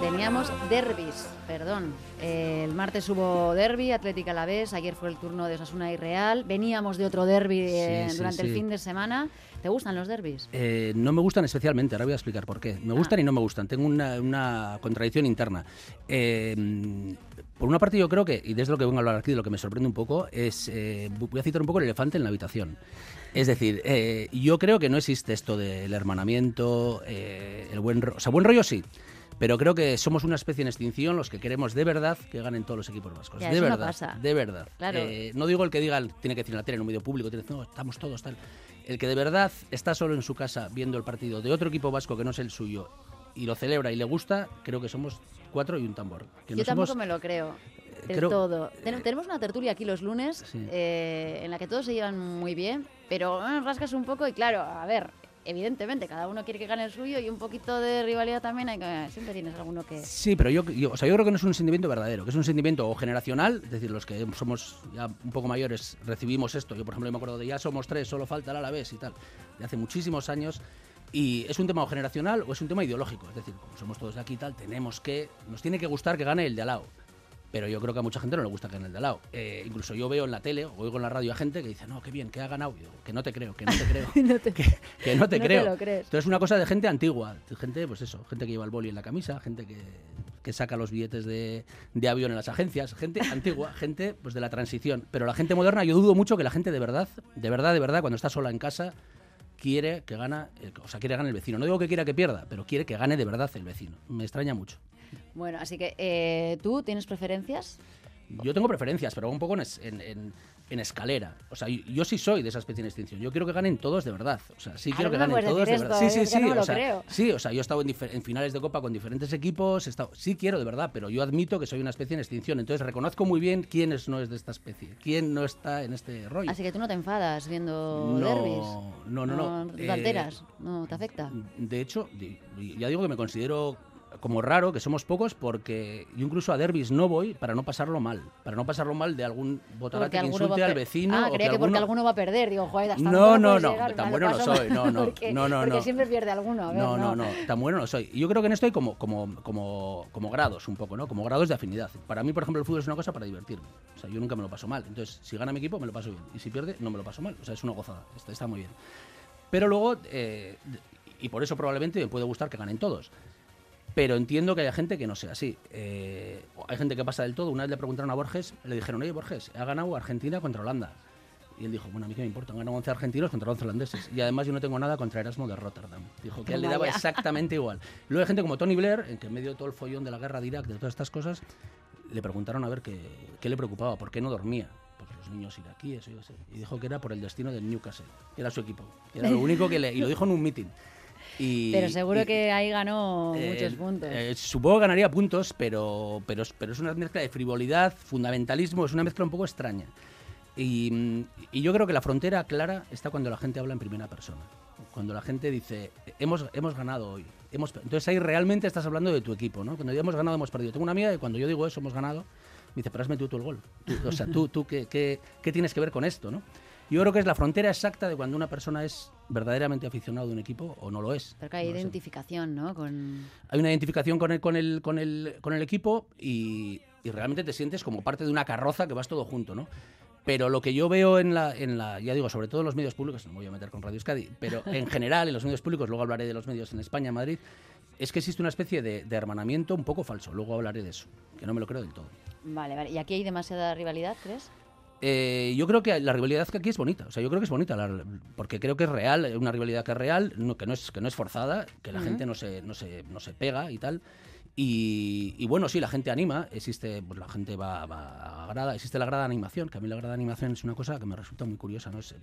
Teníamos derbis, perdón. El martes hubo derby, Atlética a la vez. Ayer fue el turno de Osasuna y Real. Veníamos de otro derby eh, Sí, sí, durante el fin de semana. ¿Te gustan los derbis? Eh, no me gustan especialmente, ahora voy a explicar por qué. Me gustan y no me gustan, tengo una, una contradicción interna. Eh, por una parte yo creo que, y desde lo que vengo a hablar aquí, de lo que me sorprende un poco, es, eh, voy a citar un poco el elefante en la habitación. Es decir, eh, yo creo que no existe esto del hermanamiento, eh, el buen rollo, o sea, buen rollo sí. Pero creo que somos una especie en extinción los que queremos de verdad que ganen todos los equipos vascos. Ya, de eso no verdad. pasa. De verdad. Claro. Eh, no digo el que diga, tiene que decir en la tele, en un medio público, tiene que decir, no, estamos todos tal. El que de verdad está solo en su casa viendo el partido de otro equipo vasco que no es el suyo y lo celebra y le gusta, creo que somos cuatro y un tambor. Que Yo no tampoco somos- me lo creo. Del creo- todo. Ten- tenemos una tertulia aquí los lunes Sí. eh, en la que todos se llevan muy bien, pero eh, rascas un poco y claro, a ver, evidentemente cada uno quiere que gane el suyo y un poquito de rivalidad también hay que siempre tienes alguno que Sí, pero yo, yo- o sea, yo creo que no es un sentimiento verdadero, que es un sentimiento o generacional, es decir, los que somos ya un poco mayores recibimos esto. Yo, por ejemplo, me acuerdo de ya somos tres, solo falta el Alavés y tal, de hace muchísimos años. Y es un tema o generacional o es un tema ideológico. Es decir, como somos todos de aquí y tal, tenemos que. Nos tiene que gustar que gane el de al lado. Pero yo creo que a mucha gente no le gusta que gane el de al lado. Eh, incluso yo veo en la tele o oigo en la radio a gente que dice, no, qué bien, que ha ganado. Que no te creo, que no te creo. No te- que, que no te no te creo. lo crees. Entonces es una cosa de gente antigua, gente, pues eso, gente que lleva el boli en la camisa, gente que, que saca los billetes de, de avión en las agencias, gente antigua, gente pues de la transición. Pero la gente moderna, yo dudo mucho que la gente de verdad, de verdad, de verdad, cuando está sola en casa, quiere que gana, o sea, quiere ganar el vecino. No digo que quiera que pierda, pero quiere que gane de verdad el vecino. Me extraña mucho. Bueno, así que eh, tú tienes preferencias. Yo tengo preferencias, pero un poco en, en- en- en escalera. O sea, yo, yo sí soy de esa especie de extinción. Yo quiero que ganen todos de verdad. O sea, sí Ah, quiero no que ganen todos de verdad. esto, Sí, sí, sí. no o sea, creo. sí, o sea, yo he estado en, en finales de Copa con diferentes equipos. he estado- sí quiero de verdad, pero yo admito que soy una especie en extinción. Entonces reconozco muy bien quién es, no es de esta especie. Quién no está en este rollo. Así que tú no te enfadas viendo No, derbis. no, no, no. te Eh, alteras, no te afecta. De hecho, ya digo que me considero como raro, que somos pocos, porque yo incluso a derbis no voy para no pasarlo mal. Para no pasarlo mal de algún botarate que insulte al vecino. Ah, o creía que, porque alguno- alguno va a perder. Digo, joder, hasta No, no, no, llegar? tan bueno no soy, no, no, porque, no, no, porque no. siempre pierde alguno. A ver, No, no, no, tan bueno no soy. Yo creo que en esto hay como, como, como, como grados un poco, ¿no? Como grados de afinidad. Para mí, por ejemplo, el fútbol es una cosa para divertirme. O sea, yo nunca me lo paso mal. Entonces, si gana mi equipo, me lo paso bien. Y si pierde, no me lo paso mal. O sea, es una gozada. Está, está muy bien. Pero luego, eh, y por eso probablemente me puede gustar que ganen todos. Pero entiendo que hay gente que no sea así. Eh, hay gente que pasa del todo. Una vez le preguntaron a Borges, le dijeron, oye, Borges, ha ganado Argentina contra Holanda. Y él dijo, bueno, a mí qué me importa, han ganado 11 argentinos contra 11 holandeses. Y además yo no tengo nada contra Erasmo de Rotterdam. Dijo que a él le daba exactamente igual. Luego hay gente como Tony Blair, en que en medio de todo el follón de la guerra de Irak, de todas estas cosas, le preguntaron a ver qué, qué le preocupaba, por qué no dormía. Pues los niños iraquíes, yo sé. Y dijo que era por el destino del Newcastle, que era su equipo. Era lo único que le... Y lo dijo en un meeting. Y, Pero seguro y- que ahí ganó eh, muchos puntos. eh, supongo que ganaría puntos, pero, pero, pero es una mezcla de frivolidad, fundamentalismo, es una mezcla un poco extraña. Y, y yo creo que la frontera clara está cuando la gente habla en primera persona. Cuando la gente dice, hemos, hemos ganado hoy. Hemos, pe-". entonces ahí realmente estás hablando de tu equipo, ¿no? Cuando ya hemos ganado, hemos perdido. Tengo una amiga que cuando yo digo eso, hemos ganado, me dice, pero has metido tú el gol. Tú- o sea, tú, tú ¿qué, qué, qué tienes que ver con esto, no? Yo creo que es la frontera exacta de cuando una persona es verdaderamente aficionado de un equipo o no lo es. Pero que hay No identificación, ¿no? Con... hay una identificación con el, con el, con el, con el equipo y, y realmente te sientes como parte de una carroza que vas todo junto, ¿no? Pero lo que yo veo en la, en la, ya digo, sobre todo en los medios públicos, no me voy a meter con Radio Euskadi, pero en general en los medios públicos, luego hablaré de los medios en España, en Madrid, es que existe una especie de, de hermanamiento un poco falso, luego hablaré de eso, que no me lo creo del todo. Vale, vale. ¿Y aquí hay demasiada rivalidad, crees? Eh, yo creo que la rivalidad que aquí es bonita, o sea, yo creo que es bonita, la- porque creo que es real, es una rivalidad que es real, no, que, no es, que no es forzada, que la Ujú. gente no se, no, se, no se pega y tal. Y, y bueno, sí, la gente anima, existe, pues la gente va, va a grada, existe la grada de animación, que a mí la grada de animación es una cosa que me resulta muy curiosa, ¿no? Es,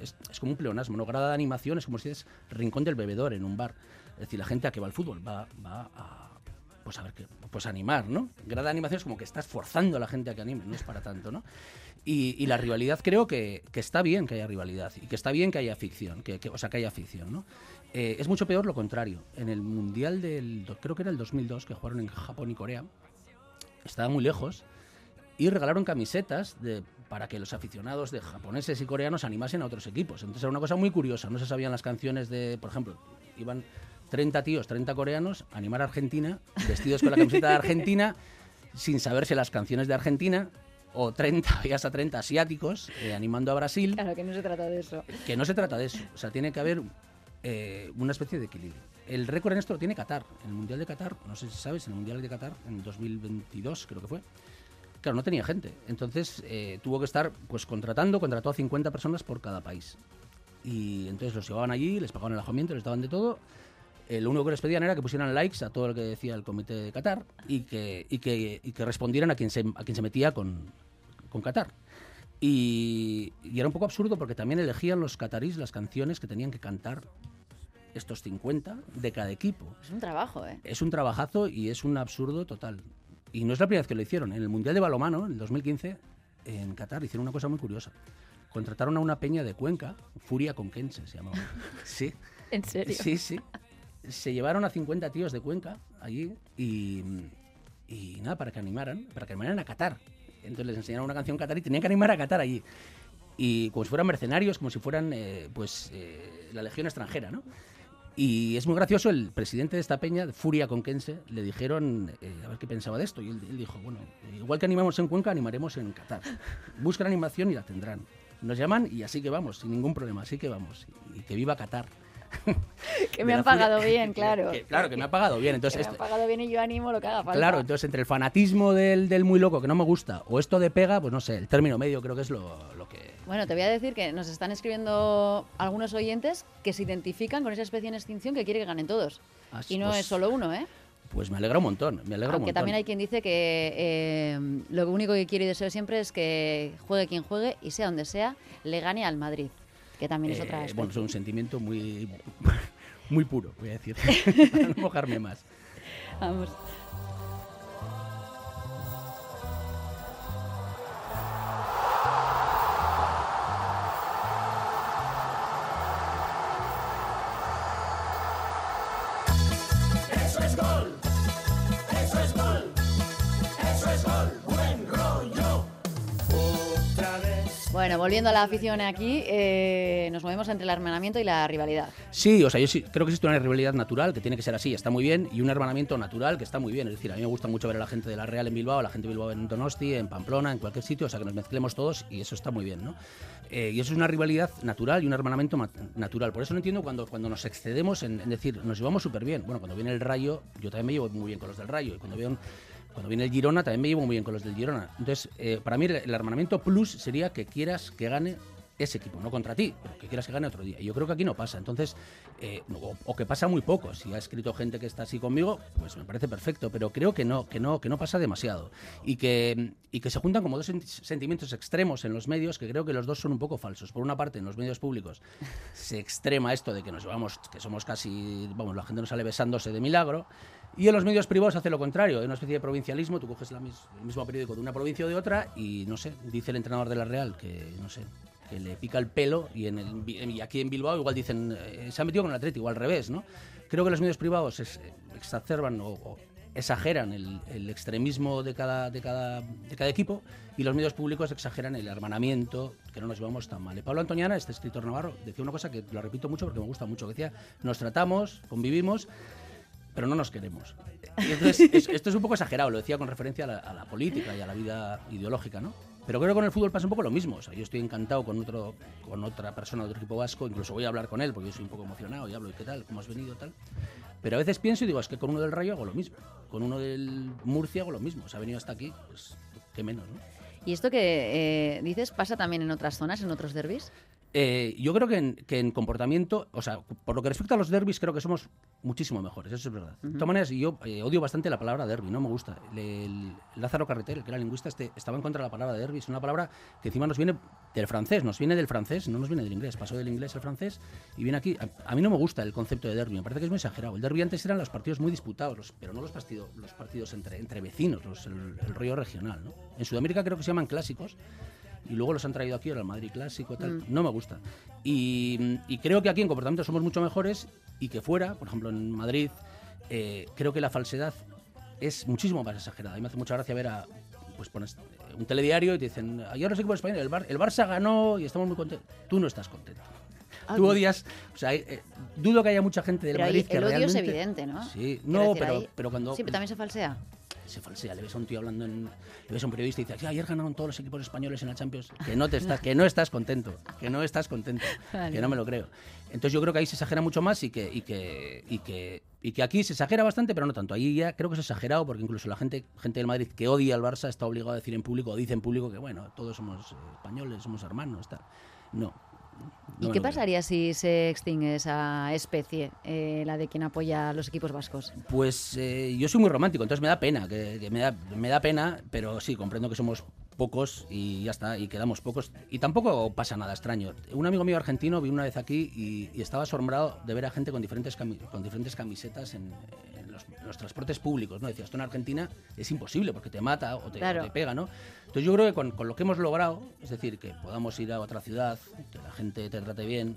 es, es como un pleonasmo, ¿no? Grada de animación es como si es rincón del bebedor en un bar. Es decir, la gente a que va al fútbol va, va a, pues a ver qué, pues animar, ¿no? Grada de animación es como que estás forzando a la gente a que anime, no es para tanto, ¿no? Y, y la rivalidad creo que, que está bien que haya rivalidad y que está bien que haya ficción, que, que- o sea, que haya ficción, ¿no? Eh, es mucho peor lo contrario. En el Mundial del, creo que era el 2002, que jugaron en Japón y Corea, estaba muy lejos y regalaron camisetas de, para que los aficionados de japoneses y coreanos animasen a otros equipos. Entonces era una cosa muy curiosa, no se sabían las canciones de, por ejemplo, iban 30 tíos, 30 coreanos, animar a Argentina, vestidos con la camiseta de Argentina, sin saberse las canciones de Argentina, o 30 y hasta 30 asiáticos eh, animando a Brasil. Claro, que no se trata de eso. Que no se trata de eso. O sea, tiene que haber eh, una especie de equilibrio. El récord en esto lo tiene Qatar. En el Mundial de Qatar, no sé si sabes, en el Mundial de Qatar, en 2022 creo que fue, claro, no tenía gente. Entonces eh, tuvo que estar pues contratando, contrató a 50 personas por cada país. Y entonces los llevaban allí, les pagaban el alojamiento, les daban de todo. Eh, lo único que les pedían era que pusieran likes a todo lo que decía el comité de Qatar y que, y que, y que respondieran a quien se, a quien se metía con, con Qatar. Y, y era un poco absurdo porque también elegían los catarís las canciones que tenían que cantar estos 50 de cada equipo. Es un trabajo, ¿eh? Es un trabajazo y es un absurdo total. Y no es la primera vez que lo hicieron. En el Mundial de Balomano, en el 2015, en Qatar, hicieron una cosa muy curiosa. Contrataron a una peña de Cuenca, Furia Conquense se llamaba. Sí. ¿En serio? Sí, sí. Se llevaron a 50 tíos de Cuenca allí y, y nada, para que animaran, para que animaran a Qatar. Entonces les enseñaron una canción Qatar y tenían que animar a Qatar allí. Y como si fueran mercenarios, como si fueran eh, pues eh, la legión extranjera, ¿no? Y es muy gracioso, el presidente de esta peña, Furia Conquense, le dijeron eh, a ver qué pensaba de esto. Y él, él dijo, bueno, igual que animamos en Cuenca, animaremos en Qatar. Buscan animación y la tendrán. Nos llaman y así que vamos, sin ningún problema, así que vamos. Y que viva Qatar. que me han pagado que- bien, que- claro. que- claro, que me ha pagado bien. Que Entonces, me han este- pagado bien y yo animo lo que haga falta. claro, entonces entre el fanatismo del, del muy loco que no me gusta o esto de pega, pues no sé, el término medio creo que es lo, lo que... Bueno, te voy a decir que nos están escribiendo algunos oyentes que se identifican con esa especie en extinción que quiere que ganen todos. Ah, Y no pues- es solo uno, ¿eh? Pues me alegra un montón, me alegra un montón. también hay quien dice que eh, lo único que quiere y deseo siempre es que juegue quien juegue y sea donde sea, le gane al Madrid. Que también es Eh, otra bueno, es un sentimiento muy, muy puro, voy a decir, para no mojarme más. Vamos. Bueno, volviendo a la afición aquí, eh, nos movemos entre el hermanamiento y la rivalidad. Sí, o sea, yo sí, creo que existe una rivalidad natural que tiene que ser así, está muy bien, y un hermanamiento natural que está muy bien. Es decir, a mí me gusta mucho ver a la gente de la Real en Bilbao, a la gente de Bilbao en Donosti, en Pamplona, en cualquier sitio, o sea, que nos mezclemos todos y eso está muy bien, ¿no? Eh, y eso es una rivalidad natural y un hermanamiento ma- natural. Por eso no entiendo cuando, cuando nos excedemos en, decir, nos llevamos súper bien. Bueno, cuando viene el Rayo, yo también me llevo muy bien con los del Rayo, y cuando veo cuando viene el Girona también me llevo muy bien con los del Girona. Entonces, eh, para mí el, el plus sería que quieras que gane ese equipo, no contra ti, pero que quieras que gane otro día. Y yo creo que aquí no pasa. Entonces, eh, o, o que pasa muy poco. Si ha escrito gente que está así conmigo, pues me parece perfecto. Pero creo que no, que no, que no pasa demasiado. Y que, y que se juntan como dos senti- sentimientos extremos en los medios que creo que los dos son un poco falsos. Por una parte, en los medios públicos se extrema esto de que nos llevamos, que somos casi, vamos, la gente no sale besándose de milagro. Y en los medios privados hace lo contrario, hay una especie de provincialismo, tú coges la mis- el mismo periódico de una provincia o de otra y no sé, dice el entrenador de la Real que no sé, que le pica el pelo y, aquí en Bilbao igual dicen eh, se ha metido con el Atlético, al revés, ¿no? Creo que los medios privados es- exacerban o, exageran el, extremismo de cada, equipo y los medios públicos exageran el hermanamiento, que no nos llevamos tan mal. Y Pablo Antoñana, este escritor navarro, decía una cosa que lo repito mucho porque me gusta mucho, que decía, nos tratamos, convivimos, pero no nos queremos. Esto es un poco exagerado, lo decía con referencia a la, a la política y a la vida ideológica, ¿no? Pero creo que con el fútbol pasa un poco lo mismo. O yo estoy encantado con, otro, con otra persona de otro equipo vasco, incluso voy a hablar con él porque yo soy un poco emocionado y hablo, ¿y qué tal? ¿Cómo has venido? tal Pero a veces pienso y digo, es que con uno del Rayo hago lo mismo, con uno del Murcia hago lo mismo. Se ha venido hasta aquí, pues qué menos, ¿no? ¿Y esto que eh, dices pasa también en otras zonas, en otros derbis? Eh, yo creo que en, que en comportamiento, o sea, por lo que respecta a los derbis, creo que somos muchísimo mejores, eso es verdad. De todas maneras, yo eh, odio bastante la palabra derby, no me gusta. El, el Lázaro Carreter, el que era lingüista, este, estaba en contra de la palabra derby. Es una palabra que encima nos viene del francés, nos viene del francés, no nos viene del inglés. Pasó del inglés al francés y viene aquí. A, a mí no me gusta el concepto de derby, me parece que es muy exagerado. El derby antes eran los partidos muy disputados, los- pero no los, partido- los partidos entre, entre vecinos, los- el, el rollo regional. ¿no? En Sudamérica creo que se llaman clásicos y luego los han traído aquí, ahora el Madrid clásico, tal. No me gusta. Y, y creo que aquí en comportamiento somos mucho mejores y que fuera, por ejemplo en Madrid, eh, creo que la falsedad es muchísimo más exagerada. A mí me hace mucha gracia ver a. Pues pones eh, un telediario y te dicen, ayer los equipos españoles, el, Bar- el Barça ganó y estamos muy contentos. Tú no estás contento. tú odias, o sea, eh, dudo que haya mucha gente del Pero ahí Madrid que el odio realmente... es evidente, ¿no? Sí, no, decir, pero, ahí- pero cuando Sí, pero también se falsea. Se falsea, le ves a un tío hablando en, le ves a un periodista y dices, "Sí, ayer ganaron todos los equipos españoles en la Champions, que no te estás, que no estás contento, que no estás contento, Vale. que no me lo creo. Entonces yo creo que ahí se exagera mucho más y que, y que, y que, y que aquí se exagera bastante, pero no tanto. Ahí ya creo que es exagerado porque incluso la gente, gente del Madrid que odia al Barça está obligado a decir en público, o dice en público que bueno, todos somos eh, españoles, somos hermanos, tal. No. ¿Y no qué pasaría si se extingue esa especie, eh, la de quien apoya a los equipos vascos? Pues eh, yo soy muy romántico, entonces me da pena, que, que me, da, me da pena, pero sí, comprendo que somos pocos y ya está, y quedamos pocos. Y tampoco pasa nada extraño. Un amigo mío argentino vino una vez aquí y, y estaba asombrado de ver a gente con diferentes, con diferentes camisetas en, en los, en los transportes públicos, ¿no? Decía, esto en Argentina es imposible porque te mata o te, o Claro. te pega, ¿no? Entonces yo creo que con, con lo que hemos logrado, es decir, que podamos ir a otra ciudad, que la gente te trate bien,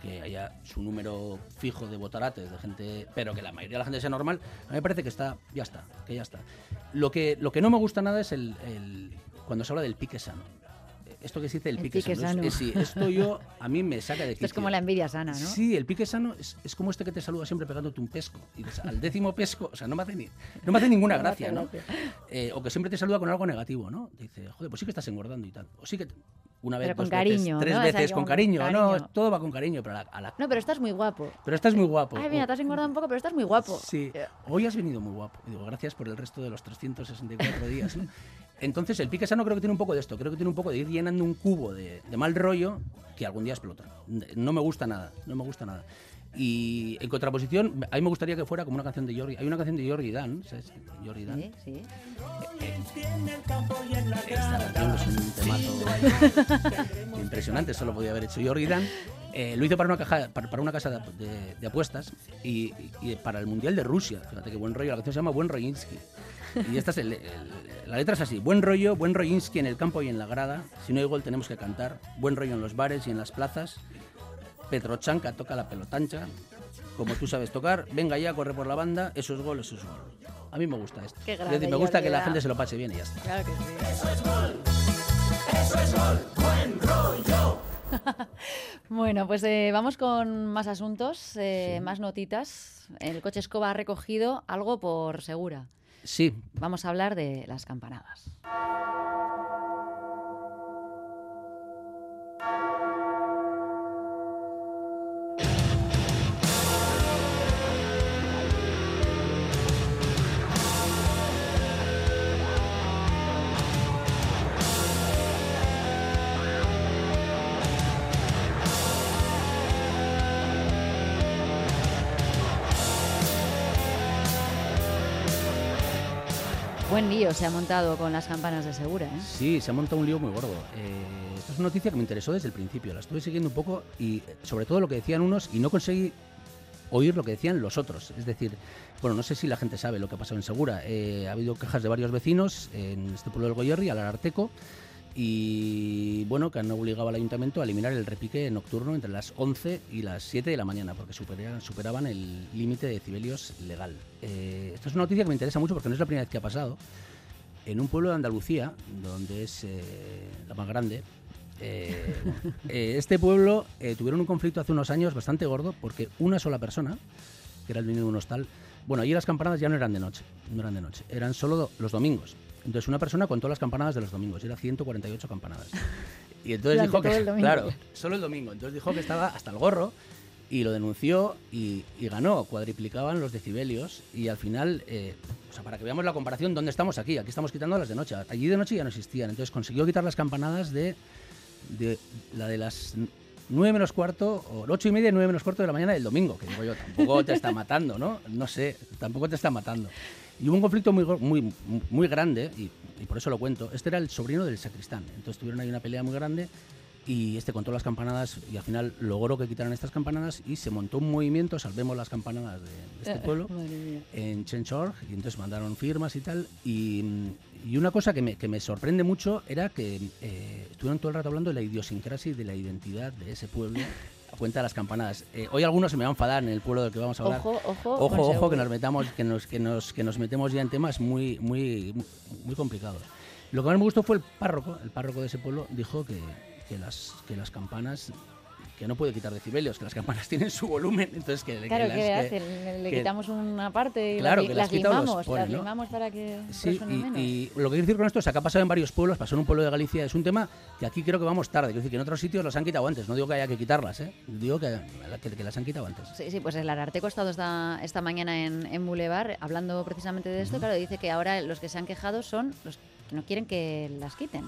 que haya su número fijo de votarates, de gente, pero que la mayoría de la gente sea normal, a mí me parece que está, ya está, que ya está. Lo que, lo que no me gusta nada es el, el- cuando se habla del pique sano. Esto que se dice el, El pique, pique sano. sano. Es- es- esto yo, a mí me saca de Esto es quicio. como la envidia sana, ¿no? Sí, el pique sano es, es como este que te saluda siempre pegándote un pesco. Y dices, al décimo pesco, o sea, no me hace, ni, no me hace ninguna No gracia, ¿no? gracia. Eh, o que siempre te saluda con algo negativo, ¿no? Dice, joder, pues sí que estás engordando y tal. O sí que una vez, Pero con dos veces, cariño, tres ¿no? O sea, veces, con cariño. No, todo va con cariño, pero a la, a la- No, pero estás muy guapo. pero estás muy guapo. Ay, mira, te has engordado un poco, pero estás muy guapo. Sí, hoy has venido muy guapo. Y digo, gracias por el resto de los 364 días. ¿no? Entonces, el pique sano creo que tiene un poco de esto. Creo que tiene un poco de ir llenando un cubo de, de mal rollo que algún día explota. No me gusta nada, no me gusta nada. Y en contraposición, a mí me gustaría que fuera como una canción de Jordi. Hay una canción de Jordi Dan, ¿sabes? Jordi Dan. Sí, sí. Esta canción es un temazo impresionante, solo podía haber hecho Jordi Dan. Eh, lo hizo para una, caja, para, para una casa de, de- de apuestas y, y para el Mundial de Rusia. Fíjate qué buen rollo. La canción se llama Buen Royinsky. Y esta es el- el- la letra es así. Buen rollo, buen Royinsky en el campo y en la grada. Si no hay gol tenemos que cantar. Buen rollo en los bares y en las plazas. Petrochanka toca la pelotancha. Como tú sabes tocar, venga ya, corre por la banda. Eso es gol, eso es gol. A mí me gusta esto. Qué Es grande, decir, me gusta que la gente se lo pase bien y ya está. Claro que sí. Bueno, pues eh, vamos con más asuntos, eh, más notitas. El coche escoba ha recogido algo por segura. Sí, Vamos a hablar de las campanadas. Buen lío se ha montado con las campanas de segura, ¿eh? Sí, se ha montado un lío muy gordo. Eh, es una noticia que me interesó desde el principio. La estuve siguiendo un poco y eh, sobre todo lo que decían unos y no conseguí oír lo que decían los otros. Es decir, bueno, no sé si la gente sabe lo que ha pasado en Segura. Eh, ha habido quejas de varios vecinos en este pueblo del Goyerri, al Ararteco, y bueno, que han obligado al ayuntamiento a eliminar el repique nocturno entre las 11 y las 7 de la mañana, porque superaban, el límite de decibelios legal. Eh, esta es una noticia que me interesa mucho porque no es la primera vez que ha pasado. En un pueblo de Andalucía, donde es eh, la más grande, eh, eh, este pueblo tuvieron un conflicto hace unos años bastante gordo porque una sola persona, que era el dueño de un hostal, bueno, allí las campanadas ya no eran de noche, no eran de noche, eran solo los domingos. Entonces una persona contó las campanadas de los domingos, y era 148 campanadas. Y entonces dijo que, claro, solo el domingo. Entonces dijo que estaba hasta el gorro y lo denunció y, y ganó. Cuadriplicaban los decibelios y al final, eh, o sea, para que veamos la comparación, ¿dónde estamos aquí? Aquí estamos quitando las de noche. Allí de noche ya no existían. Entonces consiguió quitar las campanadas de, de la de las 9 menos cuarto, o 8 y media y 9 menos cuarto de la mañana del domingo. Que digo yo, tampoco te está matando, ¿no? No sé, tampoco te está matando. Y hubo un conflicto muy, muy, muy grande, y, y por eso lo cuento. Este era el sobrino del sacristán. Entonces tuvieron ahí una pelea muy grande y este contó las campanadas y al final logró que quitaran estas campanadas y se montó un movimiento, salvemos las campanadas de, de este pueblo, Madre mía. en Chenchorg y entonces mandaron firmas y tal. Y, y una cosa que me, que me sorprende mucho era que eh, estuvieron todo el rato hablando de la idiosincrasia y de la identidad de ese pueblo cuenta de las campanadas. Eh, hoy algunos se me van a enfadar en el pueblo del que vamos a hablar. Ojo, ojo, Ojo, ojo, que nos metamos, que nos, que nos, que nos metemos ya en temas muy, muy, muy complicados. Lo que más me gustó fue el párroco, el párroco de ese pueblo dijo que, que las, que las campanas que no puede quitar decibelios, que las campanas tienen su volumen, entonces que, Claro, que ¿qué las- le que- que- quitamos una parte y Claro, las, que las las limamos, las ¿no? limamos para que Sí, suene menos. y, y lo que quiero decir con esto es que ha pasado en varios pueblos, pasó en un pueblo de Galicia, es un tema que aquí creo que vamos tarde, quiero decir que en otros sitios los han quitado antes, no digo que haya que quitarlas, ¿eh? digo que, que, que las han quitado antes. Sí, sí, pues el Ararteco ha estado esta, esta mañana en, en Boulevard hablando precisamente de esto. Claro, dice que ahora los que se han quejado son los que no quieren que las quiten.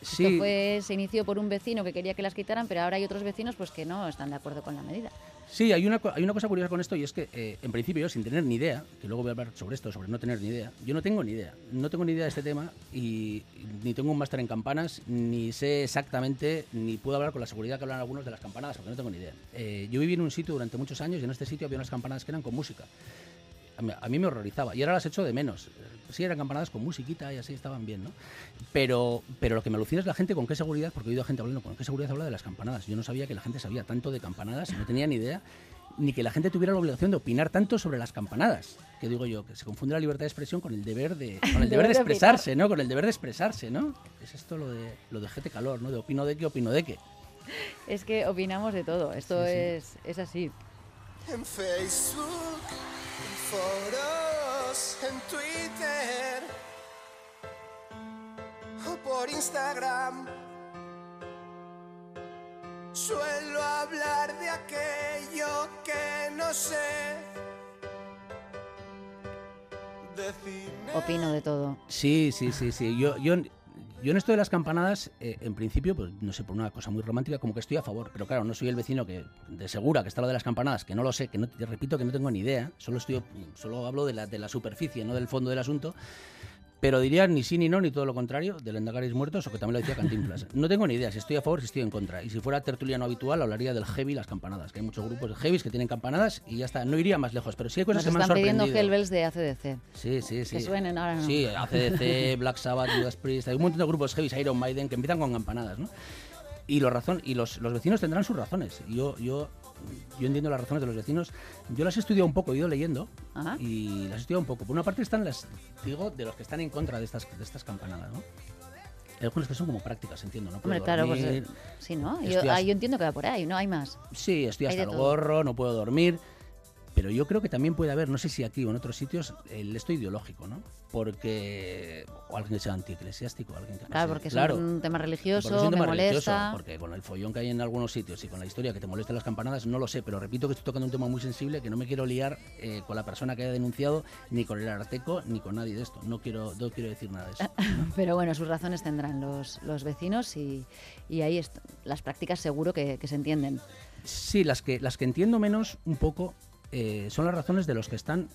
Esto Sí, fue, se inició por un vecino que quería que las quitaran, pero ahora hay otros vecinos pues que no están de acuerdo con la medida. Sí, hay una, hay una cosa curiosa con esto y es que, eh, en principio, yo sin tener ni idea, que luego voy a hablar sobre esto, sobre no tener ni idea, yo no tengo ni idea. No tengo ni idea de este tema y ni tengo un máster en campanas, ni sé exactamente, ni puedo hablar con la seguridad que hablan algunos de las campanadas, porque no tengo ni idea. Eh, yo viví en un sitio durante muchos años y en este sitio había unas campanadas que eran con música. A mí, a mí me horrorizaba y ahora las echo de menos. Sí, eran campanadas con musiquita y así estaban bien, ¿no? Pero, pero lo que me alucina es la gente con qué seguridad, porque he oído a gente hablando con qué seguridad habla de las campanadas. Yo no sabía que la gente sabía tanto de campanadas, no tenía ni idea, ni que la gente tuviera la obligación de opinar tanto sobre las campanadas. Que digo yo, que se confunde la libertad de expresión con el deber de, con el deber de expresarse, ¿no? Con el deber de expresarse, ¿no? Es esto lo de, lo de gente calor, ¿no? De opino de qué, opino de qué. Es que opinamos de todo, esto Sí, sí. Es, es así. En Facebook, foros, en Twitter o por Instagram. Suelo hablar de aquello que no sé. De cine. Opino de todo. Sí, sí, sí, sí. Yo, yo, yo en esto de las campanadas, eh, en principio, pues no sé, por una cosa muy romántica, como que estoy a favor. Pero claro, no soy el vecino que de segura que está lo de las campanadas, que no lo sé, que no, te repito que no tengo ni idea. Solo estoy, solo hablo de la, de la superficie, no del fondo del asunto. Pero diría ni sí ni no, ni todo lo contrario, del Endagaris muertos, o que también lo decía Cantinflas. No tengo ni idea si estoy a favor, si estoy en contra. Y si fuera tertuliano habitual, hablaría del heavy y las campanadas, que hay muchos grupos de heavys que tienen campanadas y ya está. No iría más lejos, pero sí hay cosas Nos que me han están pidiendo sorprendido. Hellbells de ACDC. Sí, sí, sí. Que suenen, ahora no. Sí, ACDC, Black Sabbath, Judas Priest, hay un montón de grupos heavy, Iron Maiden, que empiezan con campanadas, ¿no? Y, los, razón, y los, los vecinos tendrán sus razones. Yo, yo, yo entiendo las razones de los vecinos. Yo las he estudiado un poco, he ido leyendo Ajá. y las he estudiado un poco. Por una parte están las, digo, de los que están en contra de estas, de estas campanadas, ¿no? Algunas que son como prácticas, entiendo, ¿no? Puedo Hombre, claro, pues dormir, eh, sí, ¿no? Yo, estoy ah, yo entiendo que va por ahí, no hay más. Sí, estoy hasta el todo. gorro, no puedo dormir. Pero yo creo que también puede haber, no sé si aquí o en otros sitios, el esto ideológico, ¿no? Porque. O alguien que sea antieclesiástico, alguien que no Claro, sea- porque claro, es un tema porque religioso, es un me tema molesta. religioso, porque con el follón que hay en algunos sitios y con la historia que te molesten las campanadas, no lo sé, pero repito que estoy tocando un tema muy sensible, que no me quiero liar eh, con la persona que haya denunciado, ni con el Arteco, ni con nadie de esto. No quiero, no quiero decir nada de eso. Pero bueno, sus razones tendrán los, los vecinos y, y ahí las prácticas seguro que, que se entienden. Sí, las que, las que entiendo menos un poco eh, son las razones de los que están,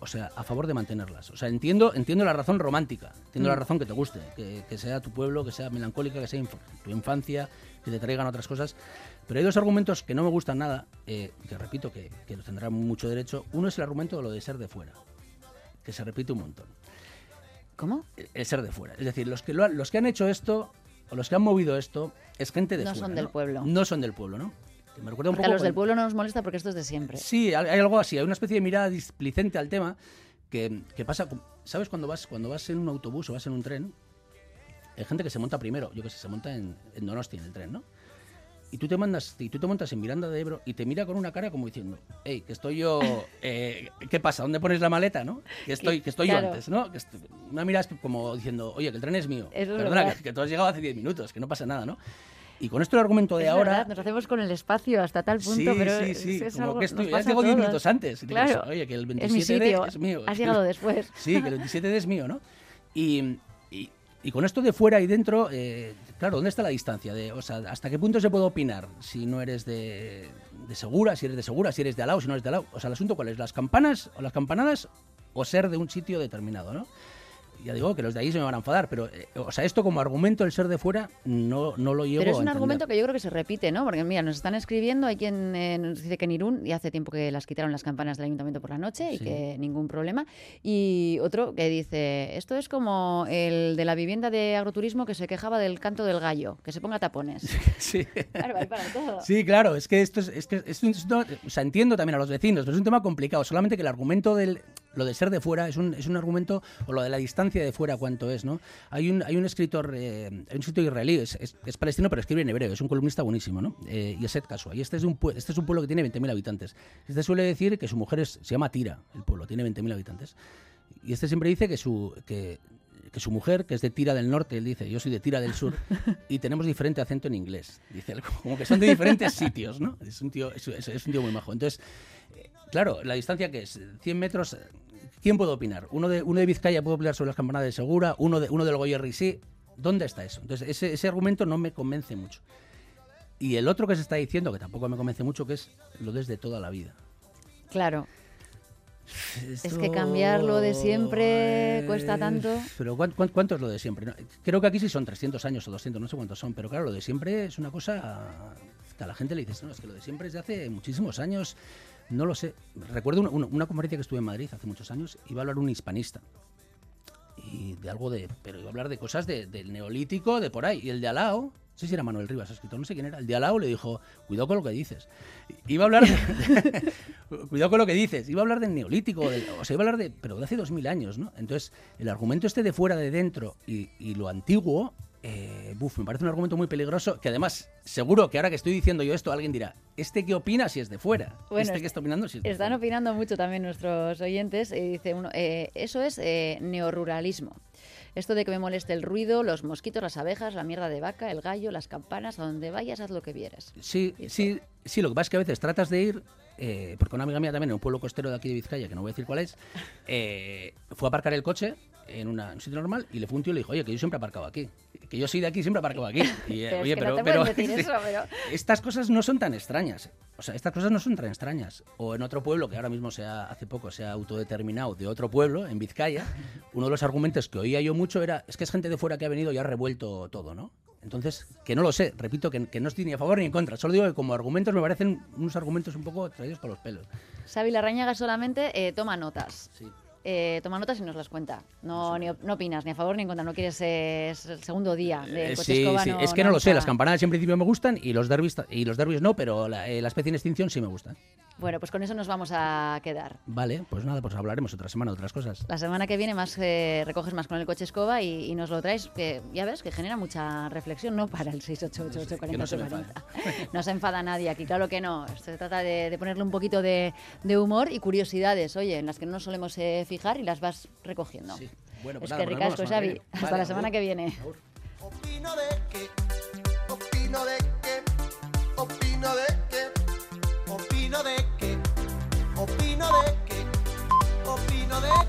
o sea, a favor de mantenerlas. O sea, entiendo, entiendo la razón romántica, entiendo la Mm. razón que te guste, que, que sea tu pueblo, que sea melancólica, que sea inf- tu infancia, que te traigan otras cosas. Pero hay dos argumentos que no me gustan nada, eh, que repito que, que tendrán mucho derecho. Uno es el argumento de lo de ser de fuera, que se repite un montón. ¿Cómo? El- El ser de fuera. Es decir, los que, lo los que han hecho esto, o los que han movido esto, es gente de No fuera. son del pueblo. No son del pueblo, ¿no? Me recuerda un Porque a poco los del pueblo no nos molesta porque esto es de siempre. Sí, hay algo así, hay una especie de mirada displicente al tema que, que pasa, ¿sabes? Cuando vas, cuando vas en un autobús o vas en un tren, hay gente que se monta primero, yo que sé, se monta en, en Donosti en el tren, ¿no? Y tú te mandas, y tú te montas en Miranda de Ebro y te mira con una cara como diciendo, hey, que estoy yo, eh, ¿qué pasa? ¿Dónde pones la maleta, no? Que estoy, que estoy Claro. yo antes, ¿no? Que est- una mirada como diciendo, oye, que el tren es mío. Es Perdona, que, que tú has llegado hace 10 minutos, que no pasa nada, ¿no? Y con esto el argumento de Es ahora... verdad, nos hacemos con el espacio hasta tal punto, sí, pero sí, es- sí, es como algo- que estoy, ya pasa a llego 10 todos. minutos antes. Y Claro, Oye, que el es mi 27D sitio, es mío. has llegado después. Sí, que el 27D es mío, ¿no? Y, y- y con esto de fuera y dentro, eh, claro, ¿dónde está la distancia? De, o sea, ¿hasta qué punto se puede opinar si no eres de, de segura, si eres de segura, si eres de alao, si no eres de alao? O sea, el asunto cuál es, las campanas o las campanadas o ser de un sitio determinado, ¿no? Ya digo que los de ahí se me van a enfadar, pero, eh, o sea, esto como argumento el ser de fuera no, no lo llevo Pero es un argumento que yo creo que se repite, ¿no? Porque mira, nos están escribiendo, hay quien eh, nos dice que en Irún y hace tiempo que las quitaron las campanas del ayuntamiento por la noche y Sí. que ningún problema. Y otro que dice, esto es como el de la vivienda de agroturismo que se quejaba del canto del gallo, que se ponga tapones. Sí. Claro, hay para todo. Sí, claro, es que esto es, es que es un- es un- o sea, entiendo también a los vecinos, pero es un tema complicado. Solamente que el argumento del, lo de ser de fuera es un, es un argumento, o lo de la distancia de fuera, cuánto es, ¿no? Hay un, hay un escritor, eh, hay un escritor israelí, es, es- es palestino, pero escribe en hebreo, es un columnista buenísimo, ¿no? Eh, Yeset Kasua. Y este es, un, este es un pueblo que tiene 20.000 habitantes. Este suele decir que su mujer es, se llama Tira, el pueblo, tiene 20.000 habitantes. Y este siempre dice que su, que, que su mujer, que es de Tira del Norte, él dice, yo soy de Tira del Sur, y tenemos diferente acento en inglés. Dice, como que son de diferentes sitios, ¿no? Es un tío, es, es- es un tío muy majo. Entonces, eh, claro, la distancia que es 100 metros, ¿quién puede opinar? Uno de, uno de Vizcaya puede opinar sobre las campanadas de Segura, uno, de, uno del Goyerri sí. ¿Dónde está eso? Entonces, ese, ese argumento no me convence mucho. Y el otro que se está diciendo, que tampoco me convence mucho, que es lo desde toda la vida. Claro. Es que Esto- cambiarlo de siempre cuesta tanto. Pero ¿cuán- cuán- ¿cuánto es lo de siempre? Creo que aquí sí son 300 años o 200, no sé cuántos son, pero claro, lo de siempre es una cosa que a la gente le dices, no, es que lo de siempre es de hace muchísimos años, no lo sé. Recuerdo una, una- una conferencia que estuve en Madrid hace muchos años, iba a hablar un hispanista. Y de algo de. Pero iba a hablar de cosas de- del neolítico, de por ahí. Y el de Alao, no sé si era Manuel Rivas, escritor, no sé quién era. El de Alao le dijo: Cuidado con lo que dices. Iba a hablar. de- cuidado con lo que dices. Iba a hablar del neolítico, o sea, iba a hablar de. Pero de hace dos mil años, ¿no? Entonces, el argumento este de fuera, de dentro y, y lo antiguo. Eh, buf, me parece un argumento muy peligroso que además seguro que ahora que estoy diciendo yo esto alguien dirá ¿este qué opina si es de fuera? Bueno, ¿este es- que está opinando si es de Están fuera? opinando mucho también nuestros oyentes. Y dice uno, eh, eso es eh, neoruralismo. Esto de que me moleste el ruido, los mosquitos, las abejas, la mierda de vaca, el gallo, las campanas, a donde vayas, haz lo que vieras. Sí, sí, sí, lo que pasa es que a veces tratas de ir, eh, porque una amiga mía también en un pueblo costero de aquí de Vizcaya, que no voy a decir cuál es, eh, fue a aparcar el coche en, una- en un sitio normal y le fue un tío y le dijo, oye, que yo siempre he aparcado aquí, que yo soy de aquí siempre he aparcado aquí. Y, eh, Pero es oye, que pero, no pero- eso, pero... estas cosas no son tan extrañas. O sea, estas cosas no son tan extrañas. O en otro pueblo, que ahora mismo se ha- hace poco se ha autodeterminado de otro pueblo, en Vizcaya, uno de los argumentos que oía yo mucho era, es que es gente de fuera que ha venido y ha revuelto todo, ¿no? Entonces, que no lo sé, repito, que, que no estoy ni a favor ni en contra. Solo digo que como argumentos me parecen unos argumentos un poco traídos por los pelos. Xavi Larrañaga solamente eh, toma notas. Sí. Eh, toma notas y nos las cuenta. No, ni no opinas ni a favor ni en contra. No quieres eh, es el segundo día del Eh, sí, sí, es que no, no lo sé, las campanadas en principio me gustan y los derbis, y los derbis no, pero la, eh, la especie en extinción sí me gusta. Bueno, pues con eso nos vamos a quedar. Vale, pues nada, pues hablaremos otra semana de otras cosas. La semana que viene más eh, recoges más con el coche escoba y, y nos lo traes, que ya ves que genera mucha reflexión, no para el 688 Que no se me 40 No se enfada nadie aquí, claro que no. Se trata de, de ponerle un poquito de, de humor y curiosidades, oye, en las que no nos solemos eh, fijar y las vas recogiendo. Sí. Bueno, pues es nada, que pues ricasco, vemos la semana Xavi. que viene. Hasta Vale, la semana que viene. Opino de que, opino de que, opino de que, opino de que, opino de que, opino de que,